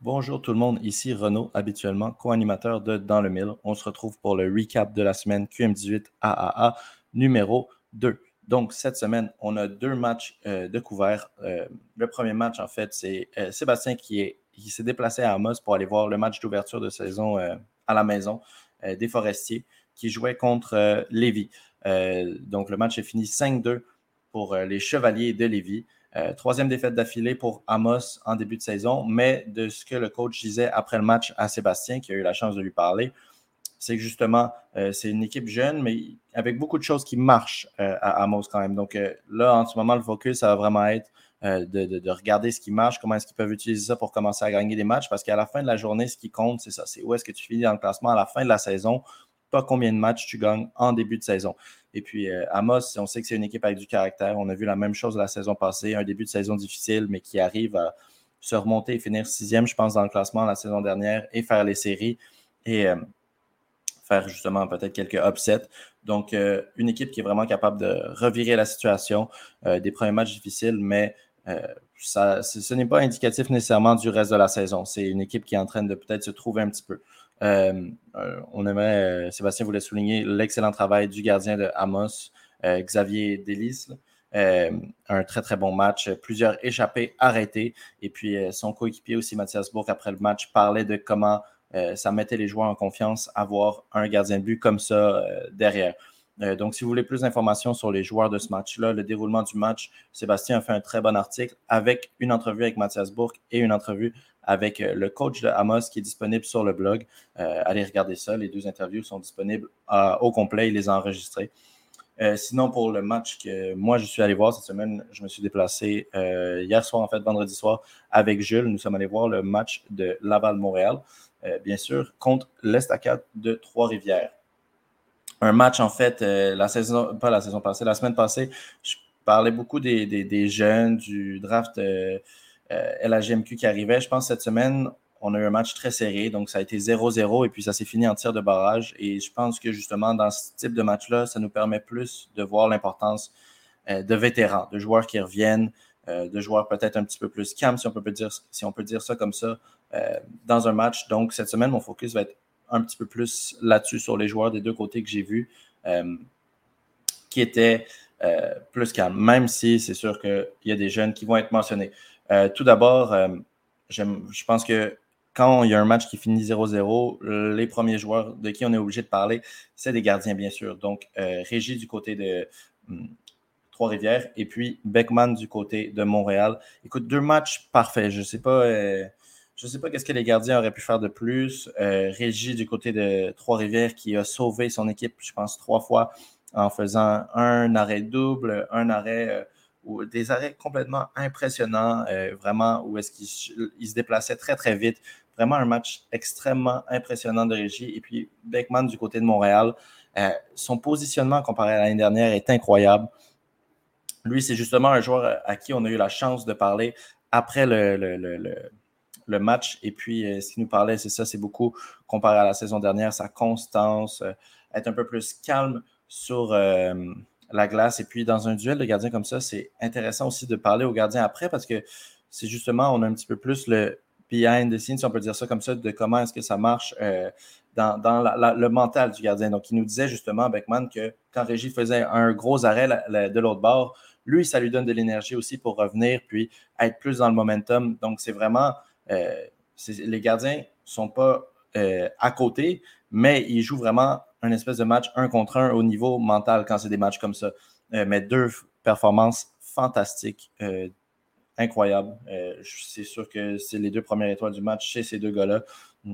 Bonjour tout le monde, ici Renaud, habituellement co-animateur de Dans le Mille. On se retrouve pour le recap de la semaine QM18 AAA numéro 2. Donc, cette semaine, on a deux matchs euh, de couvert. Euh, le premier match, en fait, c'est euh, Sébastien qui s'est déplacé à Amos pour aller voir le match d'ouverture de saison à la maison des Forestiers qui jouait contre Lévis. donc, le match est fini 5-2 pour les Chevaliers de Lévis. Euh, troisième défaite d'affilée pour Amos en début de saison, mais de ce que le coach disait après le match à Sébastien, qui a eu la chance de lui parler, c'est que justement, euh, c'est une équipe jeune, mais avec beaucoup de choses qui marchent euh, à Amos quand même. Donc là, en ce moment, le focus, ça va vraiment être de, regarder ce qui marche, comment est-ce qu'ils peuvent utiliser ça pour commencer à gagner des matchs, parce qu'à la fin de la journée, ce qui compte, c'est ça, c'est où est-ce que tu finis dans le classement à la fin de la saison, pas combien de matchs tu gagnes en début de saison. Et puis, euh, Amos, on sait que c'est une équipe avec du caractère. On a vu la même chose la saison passée, un début de saison difficile, mais qui arrive à se remonter et finir sixième, je pense, dans le classement la saison dernière et faire les séries et euh, faire justement peut-être quelques upsets. Donc, euh, une équipe qui est vraiment capable de revirer la situation des premiers matchs difficiles, mais ça, ce n'est pas indicatif nécessairement du reste de la saison. C'est une équipe qui est en train de peut-être se trouver un petit peu. Euh, euh, on aimerait, euh, Sébastien voulait souligner l'excellent travail du gardien de Amos, Xavier Delis. un très très bon match, plusieurs échappées arrêtées. Et puis son coéquipier aussi, Mathias Bourg, après le match, parlait de comment ça mettait les joueurs en confiance avoir un gardien de but comme ça derrière. donc, si vous voulez plus d'informations sur les joueurs de ce match-là, le déroulement du match, Sébastien a fait un très bon article avec une entrevue avec Mathias Bourg et une entrevue avec euh, le coach de Amos qui est disponible sur le blog. Euh, allez regarder ça. Les deux interviews sont disponibles euh, au complet. Il les a enregistrées. sinon, pour le match que moi, je suis allé voir cette semaine, je me suis déplacé hier soir, en fait, vendredi soir, avec Jules. Nous sommes allés voir le match de Laval-Montréal, bien sûr, contre l'Estacade de Trois-Rivières. Un match, en fait, la saison, pas la saison passée, la semaine passée, je parlais beaucoup des, des jeunes, du draft euh, LHMQ qui arrivait. Je pense cette semaine, on a eu un match très serré, donc ça a été 0-0 et puis ça s'est fini en tir de barrage. Et je pense que justement, dans ce type de match-là, ça nous permet plus de voir l'importance euh, de vétérans, de joueurs qui reviennent, euh, de joueurs peut-être un petit peu plus calmes, si si on peut dire ça comme ça, dans un match. Donc cette semaine, mon focus va être un petit peu plus là-dessus sur les joueurs des deux côtés que j'ai vus, qui étaient plus calmes, même si c'est sûr qu'il y a des jeunes qui vont être mentionnés. Euh, tout d'abord, euh, je pense que quand il y a un match qui finit 0-0, les premiers joueurs de qui on est obligé de parler, c'est des gardiens, bien sûr. Donc, euh, Régis du côté de hum, Trois-Rivières et puis Beckman du côté de Montréal. Écoute, deux matchs parfaits. Je ne sais pas. je sais pas qu'est-ce que les gardiens auraient pu faire de plus. Régis du côté de Trois-Rivières qui a sauvé son équipe, je pense, trois fois en faisant un arrêt double, un arrêt des arrêts complètement impressionnants, euh, vraiment, où est-ce qu'il se déplaçait très, très vite. Vraiment un match extrêmement impressionnant de Régie. Et puis, Beckman du côté de Montréal, euh, son positionnement comparé à l'année dernière est incroyable. Lui, c'est justement un joueur à qui on a eu la chance de parler après le, le, match. Et puis, euh, ce qu'il nous parlait, c'est ça, c'est beaucoup comparé à la saison dernière, sa constance, être un peu plus calme sur la glace. Et puis, dans un duel de gardien comme ça, c'est intéressant aussi de parler au gardien après parce que c'est justement, on a un petit peu plus le behind the scenes, si on peut dire ça comme ça, de comment est-ce que ça marche euh, dans, le mental du gardien. Donc, il nous disait justement, Beckman, que quand Régis faisait un gros arrêt de l'autre bord, lui, ça lui donne de l'énergie aussi pour revenir puis être plus dans le momentum. Donc, c'est vraiment, euh, les gardiens ne sont pas euh, à côté, mais ils jouent vraiment un espèce de match un contre un au niveau mental quand c'est des matchs comme ça. Euh, mais deux performances fantastiques, euh, incroyables. Euh, c'est sûr que c'est les deux premières étoiles du match chez ces deux gars-là.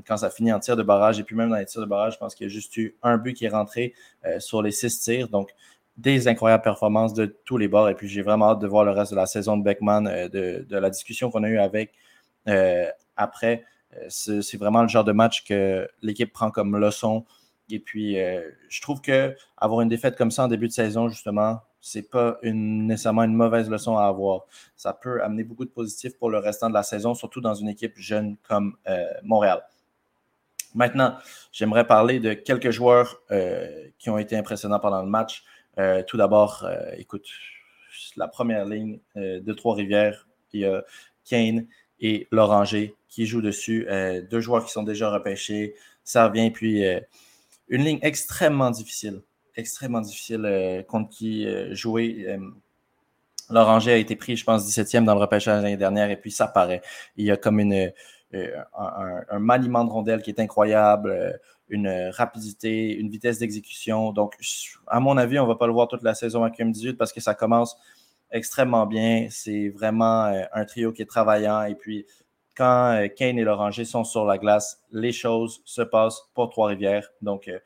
Quand ça finit en tir de barrage, et puis même dans les tirs de barrage, je pense qu'il y a juste eu un but qui est rentré sur les six tirs. Donc, des incroyables performances de tous les bords. Et puis, j'ai vraiment hâte de voir le reste de la saison de Beckman, de, de, la discussion qu'on a eue avec après. C'est vraiment le genre de match que l'équipe prend comme leçon et puis, euh, je trouve que avoir une défaite comme ça en début de saison, justement, c'est pas une, nécessairement une mauvaise leçon à avoir. Ça peut amener beaucoup de positifs pour le restant de la saison, surtout dans une équipe jeune comme euh, Montréal. Maintenant, j'aimerais parler de quelques joueurs euh, qui ont été impressionnants pendant le match. tout d'abord, écoute, la première ligne de Trois-Rivières, il y a Kane et l'Oranger qui joue dessus. deux joueurs qui sont déjà repêchés. Ça revient, puis une ligne extrêmement difficile. Extrêmement difficile contre qui jouer. L'Oranger a été pris, je pense, 17e dans le repêchage l'année dernière, et puis ça paraît. Il y a comme un, maniement de rondelle qui est incroyable une rapidité, une vitesse d'exécution. Donc, à mon avis, on ne va pas le voir toute la saison à QM18 parce que ça commence extrêmement bien. C'est vraiment euh, un trio qui est travaillant. Et puis, quand euh, Kane et l'Oranger sont sur la glace, les choses se passent pour Trois-Rivières. Donc, euh,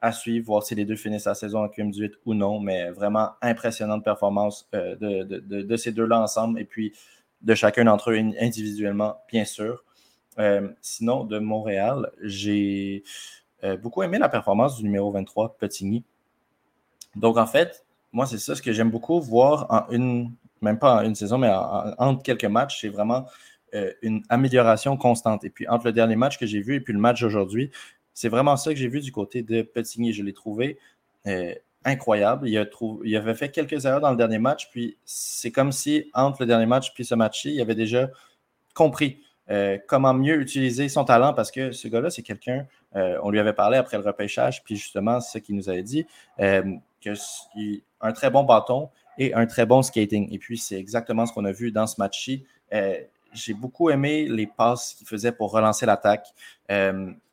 à suivre, voir si les deux finissent la saison à QM18 ou non. Mais vraiment impressionnante performance de, ces deux-là ensemble et puis de chacun d'entre eux individuellement, bien sûr. sinon, de Montréal, j'ai euh, beaucoup aimé la performance du numéro 23, Petigny. Donc, en fait, moi, c'est ça ce que j'aime beaucoup voir en une, même pas en une saison, mais entre quelques matchs, c'est vraiment euh, une amélioration constante. Et puis, entre le dernier match que j'ai vu et puis le match d'aujourd'hui, c'est vraiment ça que j'ai vu du côté de Petigny. Je l'ai trouvé euh, incroyable. Il, a il avait fait quelques erreurs dans le dernier match, puis c'est comme si entre le dernier match puis ce match-ci, il avait déjà compris comment mieux utiliser son talent parce que ce gars-là, c'est quelqu'un euh, on lui avait parlé après le repêchage, puis justement, c'est ce qu'il nous avait dit, euh, a un très bon bâton et un très bon skating. Et puis, c'est exactement ce qu'on a vu dans ce match-ci. Euh, j'ai beaucoup aimé les passes qu'il faisait pour relancer l'attaque.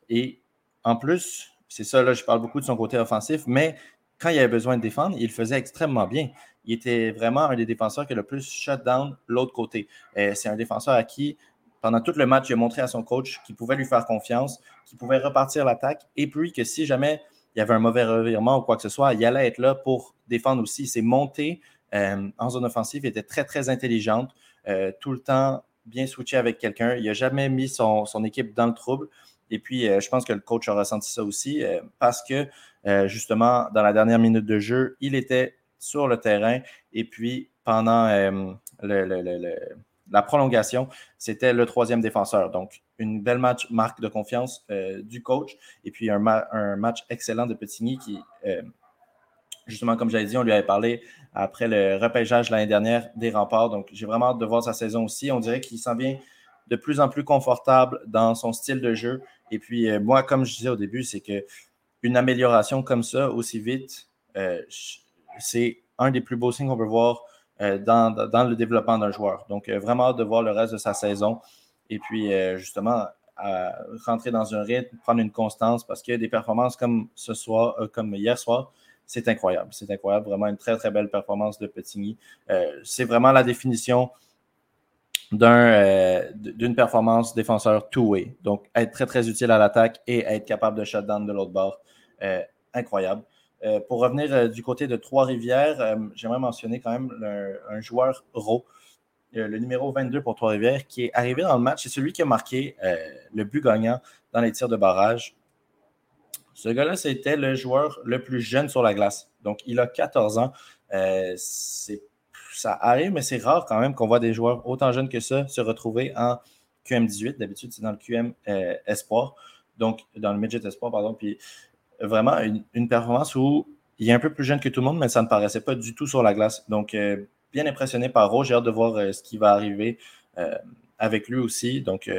et en plus, c'est ça, là, je parle beaucoup de son côté offensif, mais quand il avait besoin de défendre, il faisait extrêmement bien. Il était vraiment un des défenseurs qui a le plus shut down l'autre côté. c'est un défenseur à qui pendant tout le match, il a montré à son coach qu'il pouvait lui faire confiance, qu'il pouvait repartir l'attaque, et puis que si jamais il y avait un mauvais revirement ou quoi que ce soit, il allait être là pour défendre aussi. C'est monté euh, en zone offensive, était très, très intelligente, euh, tout le temps bien switché avec quelqu'un. Il n'a jamais mis son, équipe dans le trouble. Et puis, euh, je pense que le coach a ressenti ça aussi parce que, justement, dans la dernière minute de jeu, il était sur le terrain. Et puis, pendant la prolongation, c'était le troisième défenseur. Donc, une belle match, marque de confiance euh, du coach. Et puis, un, match excellent de Petigny qui, euh, justement, comme j'avais dit, on lui avait parlé après le repêchage l'année dernière des remparts. Donc, j'ai vraiment hâte de voir sa saison aussi. On dirait qu'il s'en vient de plus en plus confortable dans son style de jeu. Et puis, euh, moi, comme je disais au début, c'est que une amélioration comme ça, aussi vite, c'est un des plus beaux signes qu'on peut voir euh, dans, le développement d'un joueur. Donc, euh, vraiment hâte de voir le reste de sa saison. Et puis, euh, justement, rentrer dans un rythme, prendre une constance, parce que des performances comme ce soir, comme hier soir, c'est incroyable. C'est incroyable. Vraiment une très, très belle performance de Petigny. c'est vraiment la définition d'une performance défenseur two-way. Donc, être très, très utile à l'attaque et être capable de shutdown de l'autre bord. incroyable. Euh, pour revenir euh, du côté de Trois-Rivières, euh, j'aimerais mentionner quand même un joueur Ro, le numéro 22 pour Trois-Rivières, qui est arrivé dans le match. C'est celui qui a marqué le but gagnant dans les tirs de barrage. Ce gars-là, c'était le joueur le plus jeune sur la glace. Donc, il a 14 ans. ça arrive, mais c'est rare quand même qu'on voit des joueurs autant jeunes que ça se retrouver en QM18. D'habitude, c'est dans le QM Espoir. Donc, dans le Midget Espoir, pardon. Puis, vraiment une, performance où il est un peu plus jeune que tout le monde, mais ça ne paraissait pas du tout sur la glace. Donc, euh, bien impressionné par Ro. J'ai hâte de voir euh, ce qui va arriver euh, avec lui aussi. Donc,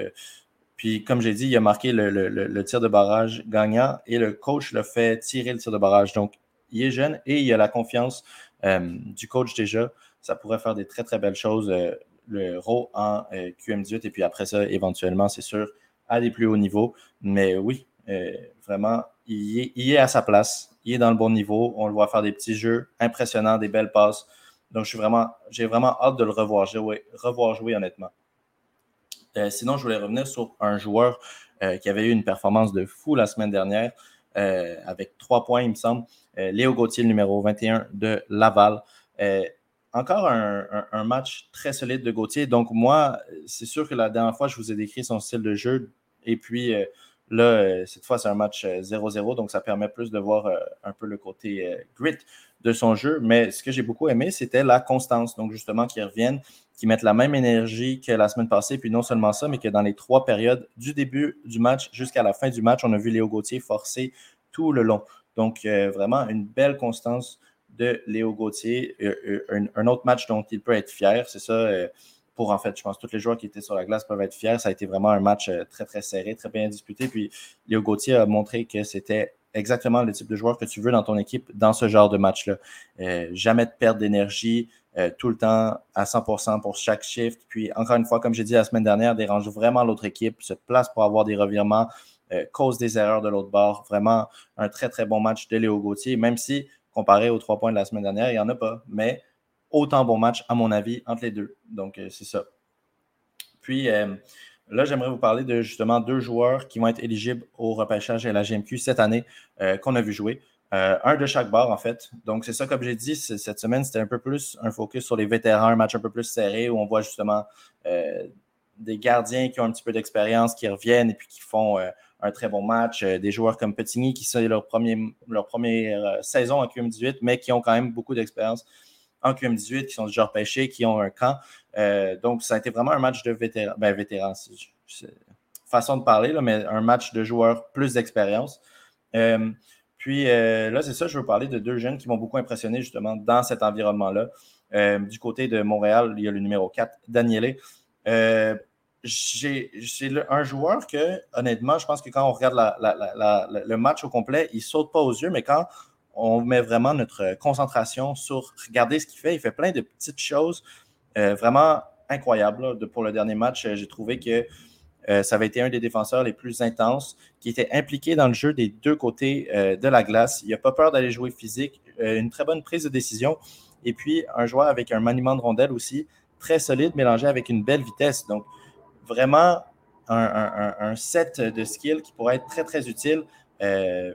puis, comme j'ai dit, il a marqué le, tir de barrage gagnant et le coach l'a fait tirer le tir de barrage. Donc, il est jeune et il a la confiance du coach déjà. Ça pourrait faire des très, très belles choses, le Ro en QM18. Et puis après ça, éventuellement, c'est sûr, à des plus hauts niveaux. Mais oui, vraiment, il est, à sa place. Il est dans le bon niveau. On le voit faire des petits jeux impressionnants, des belles passes. Donc, je suis vraiment, j'ai vraiment hâte de le revoir jouer, revoir jouer honnêtement. Euh, sinon, je voulais revenir sur un joueur euh, qui avait eu une performance de fou la semaine dernière, euh, avec trois points, il me semble. Léo Gauthier, numéro 21 de Laval. encore un, un, match très solide de Gauthier. Donc, moi, c'est sûr que la dernière fois, je vous ai décrit son style de jeu. Et puis, Là, euh, cette fois, c'est un match 0-0, euh, donc ça permet plus de voir euh, un peu le côté grit de son jeu. Mais ce que j'ai beaucoup aimé, c'était la constance. Donc, justement, qu'ils reviennent, qu'ils mettent la même énergie que la semaine passée. Puis non seulement ça, mais que dans les trois périodes, du début du match jusqu'à la fin du match, on a vu Léo Gauthier forcer tout le long. Donc, vraiment, une belle constance de Léo Gauthier. Un, autre match dont il peut être fier, c'est ça en fait, je pense que tous les joueurs qui étaient sur la glace peuvent être fiers. Ça a été vraiment un match très, très serré, très bien disputé. Puis Léo Gauthier a montré que c'était exactement le type de joueur que tu veux dans ton équipe dans ce genre de match-là. jamais de perte d'énergie, tout le temps à 100% pour chaque shift. Puis encore une fois, comme j'ai dit la semaine dernière, dérange vraiment l'autre équipe, se place pour avoir des revirements, cause des erreurs de l'autre bord. Vraiment un très, très bon match de Léo Gauthier, même si comparé aux trois points de la semaine dernière, il n'y en a pas. Mais autant bon match, à mon avis, entre les deux. Donc, euh, c'est ça. Puis, euh, là, j'aimerais vous parler de justement deux joueurs qui vont être éligibles au repêchage et à la GMQ cette année euh, qu'on a vu jouer. un de chaque barre, en fait. Donc, c'est ça, comme j'ai dit, cette semaine, c'était un peu plus un focus sur les vétérans, un match un peu plus serré où on voit justement des gardiens qui ont un petit peu d'expérience, qui reviennent et puis qui font un très bon match. des joueurs comme Petigny qui sont leur, leur première saison en QM18, mais qui ont quand même beaucoup d'expérience en QM18 qui sont déjà repêchés, qui ont un camp. Euh, donc, ça a été vraiment un match de vétérans. Ben, vétérans, façon de parler, là, mais un match de joueurs plus d'expérience. Euh, puis euh, là, c'est ça, je veux parler de deux jeunes qui m'ont beaucoup impressionné justement dans cet environnement-là. du côté de Montréal, il y a le numéro 4, Daniele. c'est un joueur que, honnêtement, je pense que quand on regarde le match au complet, il ne saute pas aux yeux, mais quand on met vraiment notre concentration sur regarder ce qu'il fait. Il fait plein de petites choses euh, vraiment incroyables. pour le dernier match, euh, j'ai trouvé que euh, ça avait été un des défenseurs les plus intenses, qui était impliqué dans le jeu des deux côtés de la glace. Il n'a pas peur d'aller jouer physique, une très bonne prise de décision. Et puis, un joueur avec un maniement de rondelle aussi très solide, mélangé avec une belle vitesse. Donc, vraiment, un, set de skills qui pourrait être très, très utile.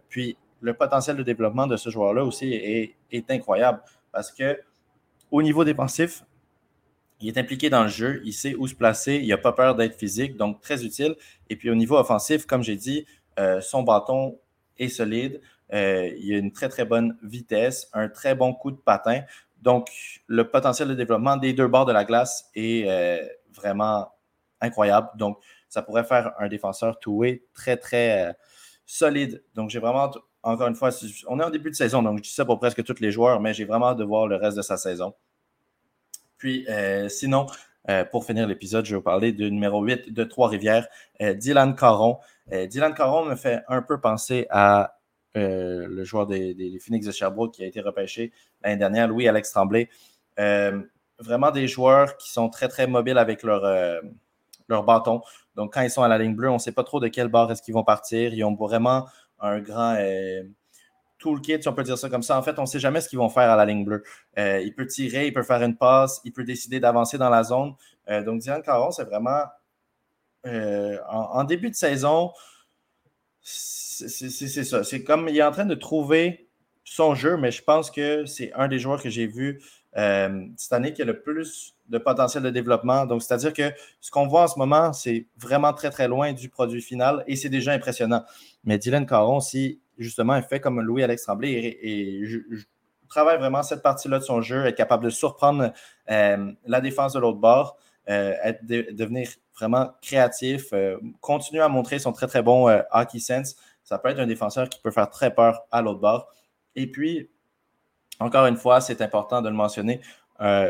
puis, le potentiel de développement de ce joueur-là aussi est, incroyable parce que au niveau défensif, il est impliqué dans le jeu, il sait où se placer, il n'a pas peur d'être physique, donc très utile. Et puis au niveau offensif, comme j'ai dit, euh, son bâton est solide, euh, il a une très très bonne vitesse, un très bon coup de patin. Donc le potentiel de développement des deux bords de la glace est euh, vraiment incroyable. Donc ça pourrait faire un défenseur toué très très solide. Donc j'ai vraiment encore une fois, on est en début de saison, donc je dis ça pour presque tous les joueurs, mais j'ai vraiment hâte de voir le reste de sa saison. Puis, euh, sinon, euh, pour finir l'épisode, je vais vous parler du numéro 8 de Trois-Rivières, euh, Dylan Caron. Dylan Caron me fait un peu penser à le joueur des, Phoenix de Sherbrooke qui a été repêché l'année dernière, Louis-Alex Tremblay. vraiment des joueurs qui sont très, très mobiles avec leur, leur bâton. Donc, quand ils sont à la ligne bleue, on ne sait pas trop de quel bord est-ce qu'ils vont partir. Ils ont vraiment un grand euh, toolkit, si on peut dire ça comme ça. En fait, on ne sait jamais ce qu'ils vont faire à la ligne bleue. Euh, il peut tirer, il peut faire une passe, il peut décider d'avancer dans la zone. Euh, donc, Diane Caron, c'est vraiment en, début de saison, c'est ça. C'est comme il est en train de trouver son jeu, mais je pense que c'est un des joueurs que j'ai vu cette année qui a le plus de potentiel de développement. Donc, c'est-à-dire que ce qu'on voit en ce moment, c'est vraiment très, très loin du produit final et c'est déjà impressionnant. Mais Dylan Caron, si justement, il fait comme Louis-Alex Tremblay et, travaille vraiment cette partie-là de son jeu, être capable de surprendre euh, la défense de l'autre bord, euh, devenir vraiment créatif, euh, continuer à montrer son très très bon hockey sense. Ça peut être un défenseur qui peut faire très peur à l'autre bord. Et puis, encore une fois, c'est important de le mentionner.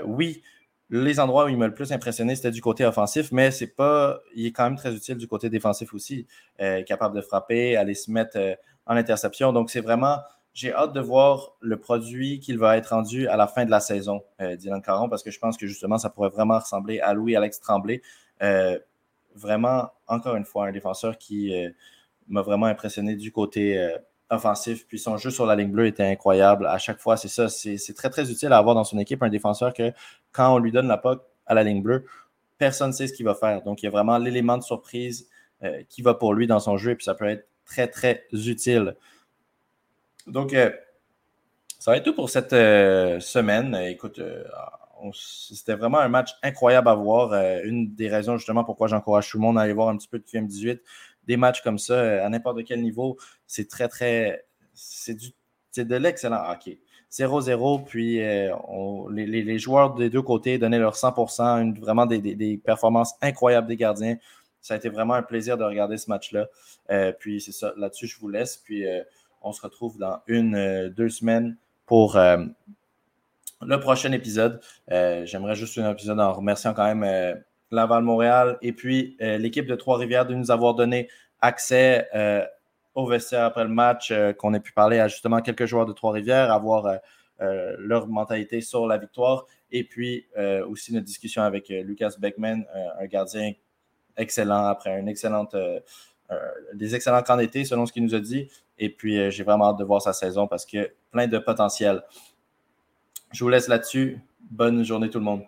oui, les endroits où il m'a le plus impressionné, c'était du côté offensif, mais c'est pas. Il est quand même très utile du côté défensif aussi. Euh, capable de frapper, aller se mettre euh, en interception. Donc, c'est vraiment. J'ai hâte de voir le produit qu'il va être rendu à la fin de la saison, euh, Dylan Caron, parce que je pense que justement, ça pourrait vraiment ressembler à Louis-Alex Tremblay. vraiment, encore une fois, un défenseur qui m'a vraiment impressionné du côté offensif. Puis son jeu sur la ligne bleue était incroyable. À chaque fois, c'est ça. C'est très, très utile à avoir dans son équipe un défenseur que quand on lui donne la POC à la ligne bleue, personne ne sait ce qu'il va faire. Donc, il y a vraiment l'élément de surprise euh, qui va pour lui dans son jeu. Et puis ça peut être très, très utile. Donc, euh, ça va être tout pour cette euh, semaine. Écoute, c'était vraiment un match incroyable à voir. une des raisons justement pourquoi j'encourage tout le monde à aller voir un petit peu de QM18 des matchs comme ça, euh, à n'importe quel niveau, c'est très, très. C'est de l'excellent hockey. 0-0, puis euh, les, joueurs des deux côtés donnaient leur 100%, vraiment des, performances incroyables des gardiens. Ça a été vraiment un plaisir de regarder ce match-là. Euh, puis c'est ça, là-dessus, je vous laisse. Puis on se retrouve dans une, deux semaines pour le prochain épisode, j'aimerais juste un épisode en remerciant quand même Laval-Montréal et puis l'équipe de Trois-Rivières de nous avoir donné accès au vestiaire après le match, qu'on ait pu parler à justement quelques joueurs de Trois-Rivières, avoir leur mentalité sur la victoire. Et puis aussi notre discussion avec Lucas Beckman, un gardien excellent après une excellente, des excellents camps d'été selon ce qu'il nous a dit. Et puis j'ai vraiment hâte de voir sa saison parce que plein de potentiel. Je vous laisse là-dessus. Bonne journée tout le monde.